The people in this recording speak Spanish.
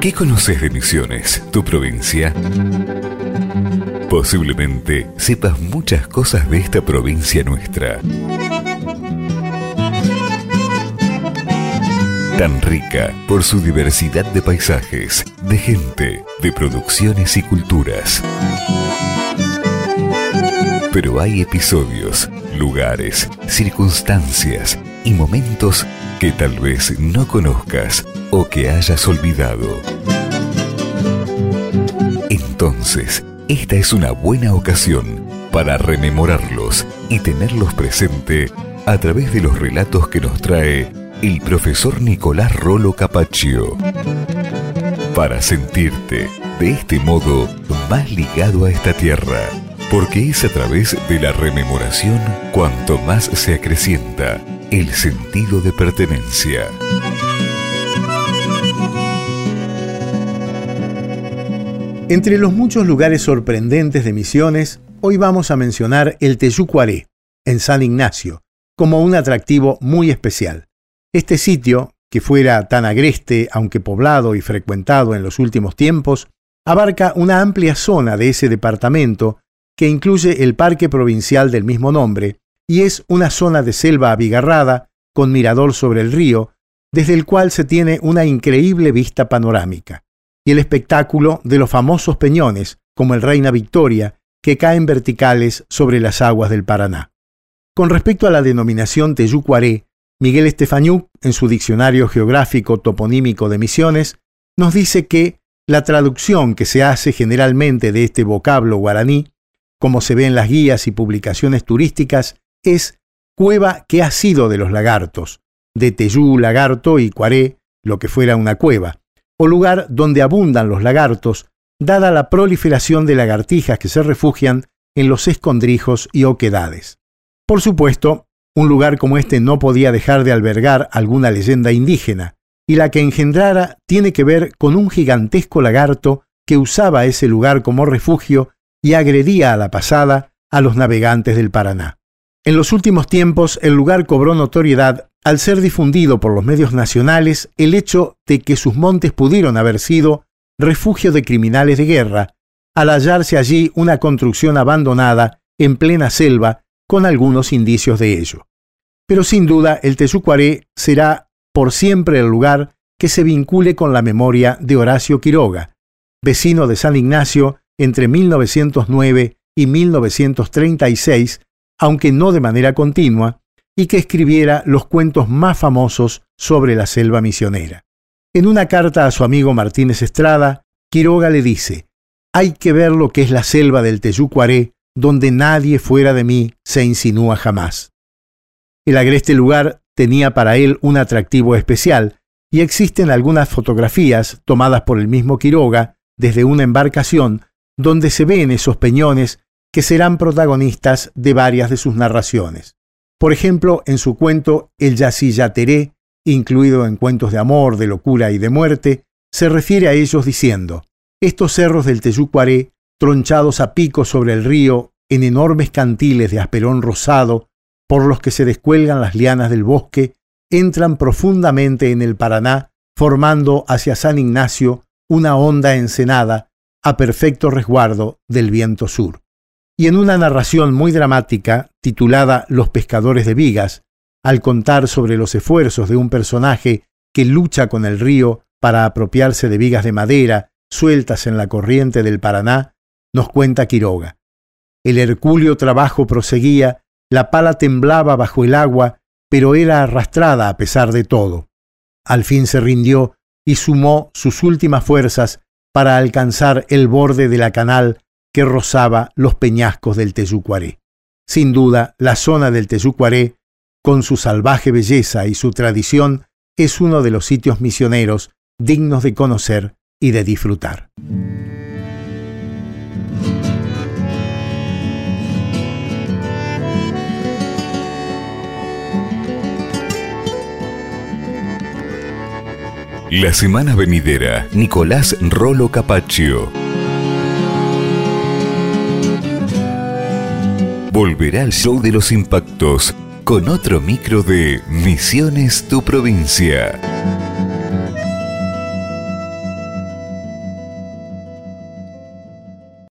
¿Qué conoces de Misiones, tu provincia? Posiblemente sepas muchas cosas de esta provincia nuestra. Tan rica por su diversidad de paisajes, de gente, de producciones y culturas. Pero hay episodios, lugares, circunstancias y momentos que tal vez no conozcas o que hayas olvidado. Entonces, esta es una buena ocasión para rememorarlos y tenerlos presente a través de los relatos que nos trae el profesor Nicolás Rolo Capaccio. Para sentirte de este modo más ligado a esta tierra, porque es a través de la rememoración cuanto más se acrecienta el sentido de pertenencia. Entre los muchos lugares sorprendentes de Misiones, hoy vamos a mencionar el Teyucuaré, en San Ignacio, como un atractivo muy especial. Este sitio, que fuera tan agreste, aunque poblado y frecuentado en los últimos tiempos, abarca una amplia zona de ese departamento que incluye el Parque Provincial del mismo nombre y es una zona de selva abigarrada con mirador sobre el río, desde el cual se tiene una increíble vista panorámica y el espectáculo de los famosos peñones, como el Reina Victoria, que caen verticales sobre las aguas del Paraná. Con respecto a la denominación Teyucuaré, Miguel Estefañuc, en su Diccionario Geográfico Toponímico de Misiones, nos dice que la traducción que se hace generalmente de este vocablo guaraní, como se ve en las guías y publicaciones turísticas, es cueva que ha sido de los lagartos, de Teyú, lagarto y Cuaré, lo que fuera una cueva, o lugar donde abundan los lagartos, dada la proliferación de lagartijas que se refugian en los escondrijos y oquedades. Por supuesto, un lugar como este no podía dejar de albergar alguna leyenda indígena, y la que engendrara tiene que ver con un gigantesco lagarto que usaba ese lugar como refugio y agredía a la pasada a los navegantes del Paraná. En los últimos tiempos el lugar cobró notoriedad al ser difundido por los medios nacionales el hecho de que sus montes pudieron haber sido refugio de criminales de guerra, al hallarse allí una construcción abandonada en plena selva con algunos indicios de ello. Pero sin duda el Tezucuaré será por siempre el lugar que se vincule con la memoria de Horacio Quiroga, vecino de San Ignacio entre 1909 y 1936, aunque no de manera continua, y que escribiera los cuentos más famosos sobre la selva misionera. En una carta a su amigo Martínez Estrada, Quiroga le dice, hay que ver lo que es la selva del Teyucuaré, donde nadie fuera de mí se insinúa jamás. El agreste lugar tenía para él un atractivo especial, y existen algunas fotografías tomadas por el mismo Quiroga desde una embarcación donde se ven esos peñones que serán protagonistas de varias de sus narraciones. Por ejemplo, en su cuento El Yacillateré, incluido en cuentos de amor, de locura y de muerte, se refiere a ellos diciendo, estos cerros del Teyucuaré, tronchados a pico sobre el río, en enormes cantiles de asperón rosado, por los que se descuelgan las lianas del bosque, entran profundamente en el Paraná, formando hacia San Ignacio una honda ensenada a perfecto resguardo del viento sur y en una narración muy dramática titulada Los pescadores de vigas, al contar sobre los esfuerzos de un personaje que lucha con el río para apropiarse de vigas de madera sueltas en la corriente del Paraná, nos cuenta Quiroga. El hercúleo trabajo proseguía, la pala temblaba bajo el agua, pero era arrastrada a pesar de todo. Al fin se rindió y sumó sus últimas fuerzas para alcanzar el borde de la canal que rozaba los peñascos del Teyucuaré. Sin duda, la zona del Teyucuaré, con su salvaje belleza y su tradición, es uno de los sitios misioneros dignos de conocer y de disfrutar. La semana venidera, Nicolás Rolo Capaccio. volverá al show de los impactos con otro micro de Misiones Tu Provincia.